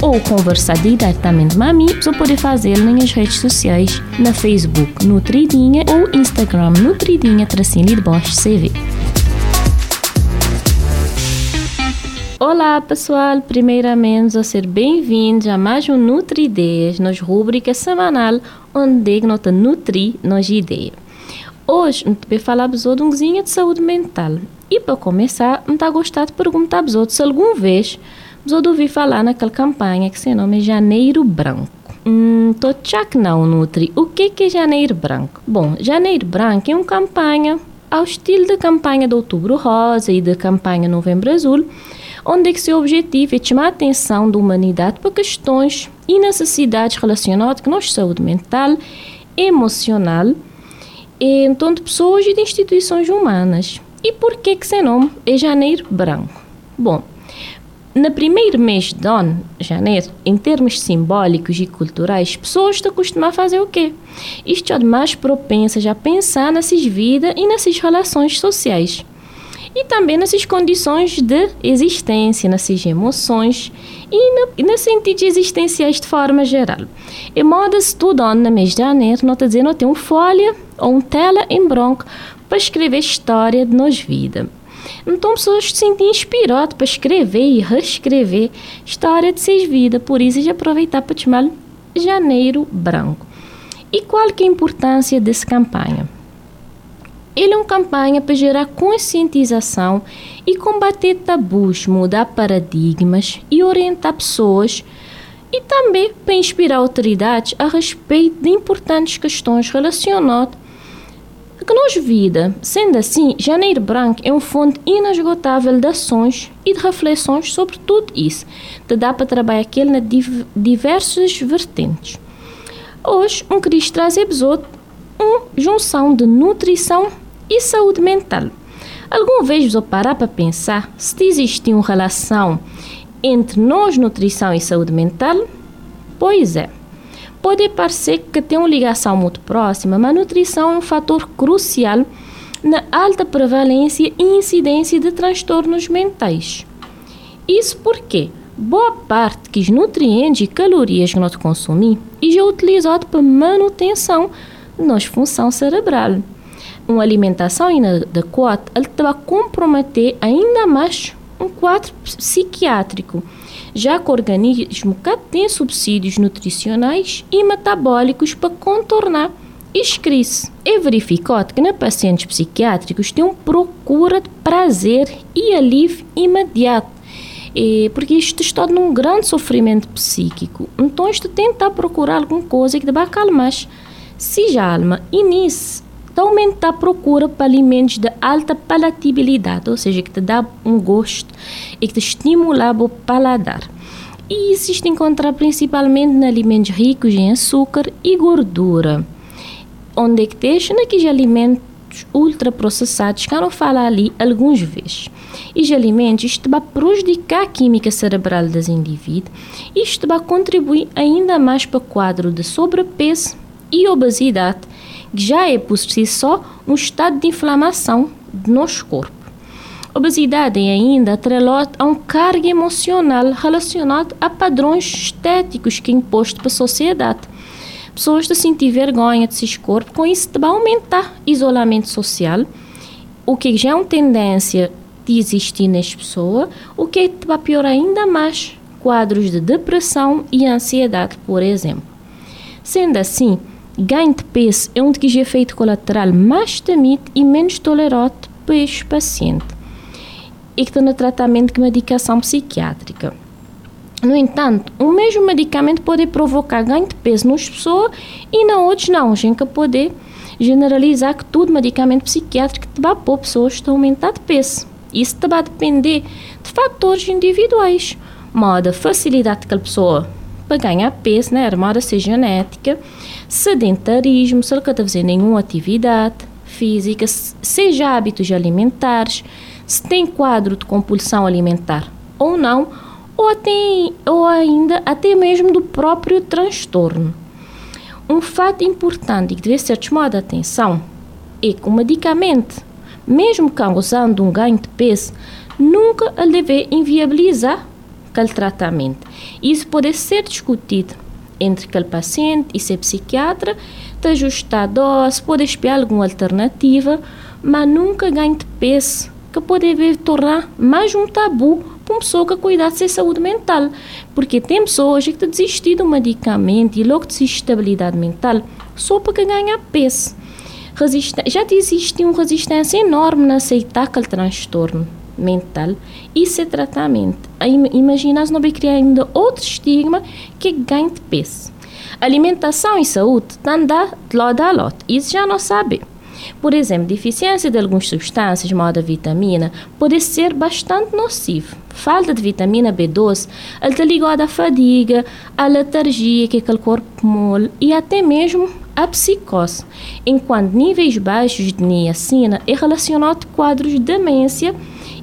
ou conversar diretamente com mim, você pode fazer nas redes sociais, na Facebook Nutridinha ou Instagram Nutridinha tracinho de Bosch CV. Olá pessoal, primeiramente a ser bem-vindos a mais um Nutrideias, nos rubrica semanal onde nós nutri nos ideias. Hoje, vou falar de um de saúde mental. E para começar, eu estou gostar de perguntar se alguma vez eu ouvi falar naquela campanha que se nome Janeiro Branco. Hum, tô tchac não, Nutri. O que, que é Janeiro Branco? Bom, Janeiro Branco é uma campanha ao estilo da campanha de Outubro Rosa e da campanha Novembro Azul, onde é que seu objetivo é chamar a atenção da humanidade para questões e necessidades relacionadas com nossa saúde mental, emocional, e, então de pessoas e de instituições humanas. E por que que esse nome é Janeiro Branco? Bom, no primeiro mês de ano, janeiro, em termos simbólicos e culturais, pessoas estão acostumadas a fazer o quê? Isto é mais propensas a pensar nessas vidas e nessas relações sociais. E também nessas condições de existência, nessas emoções e, no, e nos sentidos existenciais de forma geral. E modo se tudo no mês de janeiro, não está dizendo tem uma folha ou uma tela em branco para escrever história de nos vida. Então, pessoas se sentem inspiradas para escrever e reescrever história de seus vidas. Por isso, já aproveitar para chamar Janeiro Branco. E qual que é a importância dessa campanha? Ele é uma campanha para gerar conscientização e combater tabus, mudar paradigmas e orientar pessoas e também para inspirar autoridades a respeito de importantes questões relacionadas que nos vida. Sendo assim, Janeiro Branco é uma fonte inesgotável de ações e de reflexões sobre tudo isso, que dá para trabalhar aquele na diversas vertentes. Hoje, um queria trazer episódio uma junção de nutrição e saúde mental. Alguma vez vou parar para pensar se existe uma relação entre nós, nutrição e saúde mental? Pois é. Pode parecer que tem uma ligação muito próxima, mas a nutrição é um fator crucial na alta prevalência e incidência de transtornos mentais. Isso porque boa parte dos nutrientes e calorias que nós consumimos é utilizado para manutenção da nossa função cerebral. Uma alimentação inadequada vai comprometer ainda mais um quadro psiquiátrico já que o organismo tem subsídios nutricionais e metabólicos para contornar as crises. É verificado que nos pacientes psiquiátricos tem uma procura de prazer e alívio imediato, e, porque isto está num grande sofrimento psíquico. Então, isto tenta procurar alguma coisa que te vai acalmar. Se já alma inicia aumentar a procura por alimentos de alta palatabilidade, ou seja, que te dá um gosto e que te estimula o paladar. E isso se encontra principalmente em alimentos ricos em açúcar e gordura, onde é que deixa naqueles alimentos ultraprocessados que eu falar ali algumas vezes. E os alimentos isto vai prejudicar a química cerebral dos indivíduos e isto vai contribuir ainda mais para o quadro de sobrepeso e obesidade, que já é por si só um estado de inflamação do nosso corpo. Obesidade é ainda atrelada a um carga emocional relacionado a padrões estéticos que é imposto pela sociedade. Pessoas de sentir vergonha de seus corpos, com isso vai aumentar isolamento social, o que já é uma tendência de existir nas pessoas, o que vai piorar ainda mais quadros de depressão e ansiedade, por exemplo. Sendo assim, ganho de peso é um dos efeitos colaterais mais temido e menos tolerado este paciente e que estão no tratamento com medicação psiquiátrica. No entanto, o mesmo medicamento pode provocar ganho de peso nas pessoas e na outras não. Gente pode generalizar que todo medicamento psiquiátrico vai pôr pessoas a aumentar de peso. Isso vai depender de fatores individuais, modo a facilidade que a pessoa para ganhar peso, né? Armada ser genética, sedentarismo, se ele não fazer nenhuma atividade física, seja hábitos alimentares, se tem quadro de compulsão alimentar ou não, ou, até, ou ainda até mesmo do próprio transtorno. Um fato importante que deve ser chamado a atenção é que o medicamento, mesmo causando um ganho de peso, nunca deve inviabilizar aquele tratamento. Isso pode ser discutido entre aquele paciente e seu psiquiatra, de ajustar a dose, pode espiar alguma alternativa, mas nunca ganhe de peso, que pode tornar mais um tabu para uma pessoa que cuidar de sua saúde mental. Porque tem pessoas que desistir do medicamento e logo de estabilidade mental só para ganhar peso. Já existe uma resistência enorme na aceitar aquele transtorno mental e esse tratamento. Imagina se não vai criar ainda outro estigma que ganha de peso. Alimentação e saúde estão lado a lado. Isso já não sabe. Por exemplo, deficiência de algumas substâncias, moda vitamina, pode ser bastante nocivo. Falta de vitamina B12 está ligada à fadiga, à letargia que o corpo mole e até mesmo à psicose, enquanto níveis baixos de niacina é relacionado a quadros de demência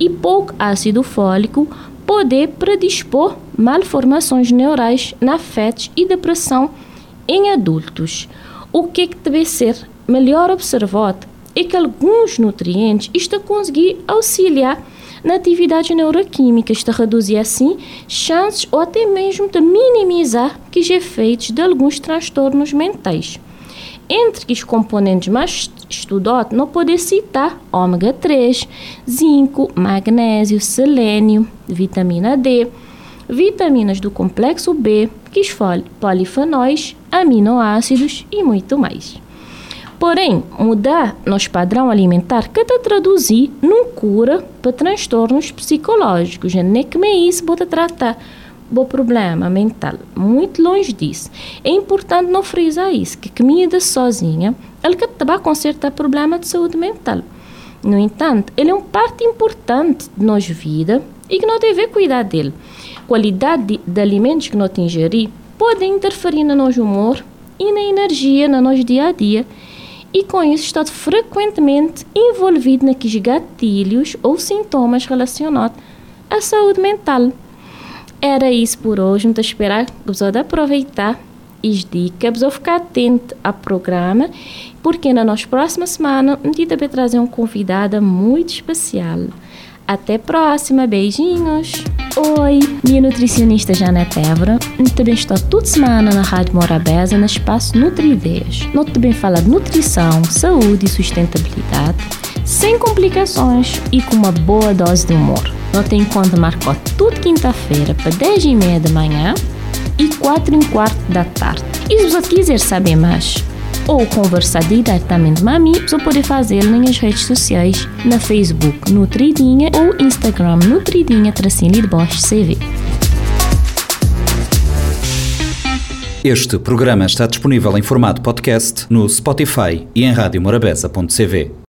e pouco ácido fólico poder predispor malformações neurais na fetos e depressão em adultos. O que, que deve ser melhor observado é que alguns nutrientes estão a conseguir auxiliar na atividade neuroquímica, está a reduzir assim chances ou até mesmo de minimizar os efeitos de alguns transtornos mentais. Entre os componentes mais estudados, não pode citar ômega 3, zinco, magnésio, selênio, vitamina D, vitaminas do complexo B, polifenóis, aminoácidos e muito mais. Porém, mudar nosso padrão alimentar que te traduzir num cura para transtornos psicológicos. É que me isso pode tratar o problema mental. Muito longe disso. É importante não frisar isso, que comida sozinha, ele que vai consertar problema de saúde mental. No entanto, ele é uma parte importante de nossa vida e que não deve cuidar dele. Qualidade de, de alimentos que nós ingerir pode interferir no nosso humor e na energia no nosso dia a dia e com isso está frequentemente envolvido naqueles gatilhos ou sintomas relacionados à saúde mental. Era isso por hoje. Muito esperar que aproveitar as dicas, você ficar atento ao programa, porque na nossa próxima semana a gente vai trazer uma convidada muito especial. Até próxima, beijinhos! Oi, minha nutricionista Janete Évora. Eu também estou toda semana na Rádio Morabeza, no espaço Nutri-Ideias. Nós também fala de nutrição, saúde e sustentabilidade, sem complicações e com uma boa dose de humor. Nós tem encontro marcou tudo quinta-feira para 10 e meia da manhã e 4 e quarto da tarde. E se você quiser saber mais ou conversar diretamente com a mim, você pode fazer nas redes sociais, na Facebook Nutridinha ou Instagram Nutridinha Tracinho de Bosch CV. Este programa está disponível em formato podcast no Spotify e em radiomorabeza.cv.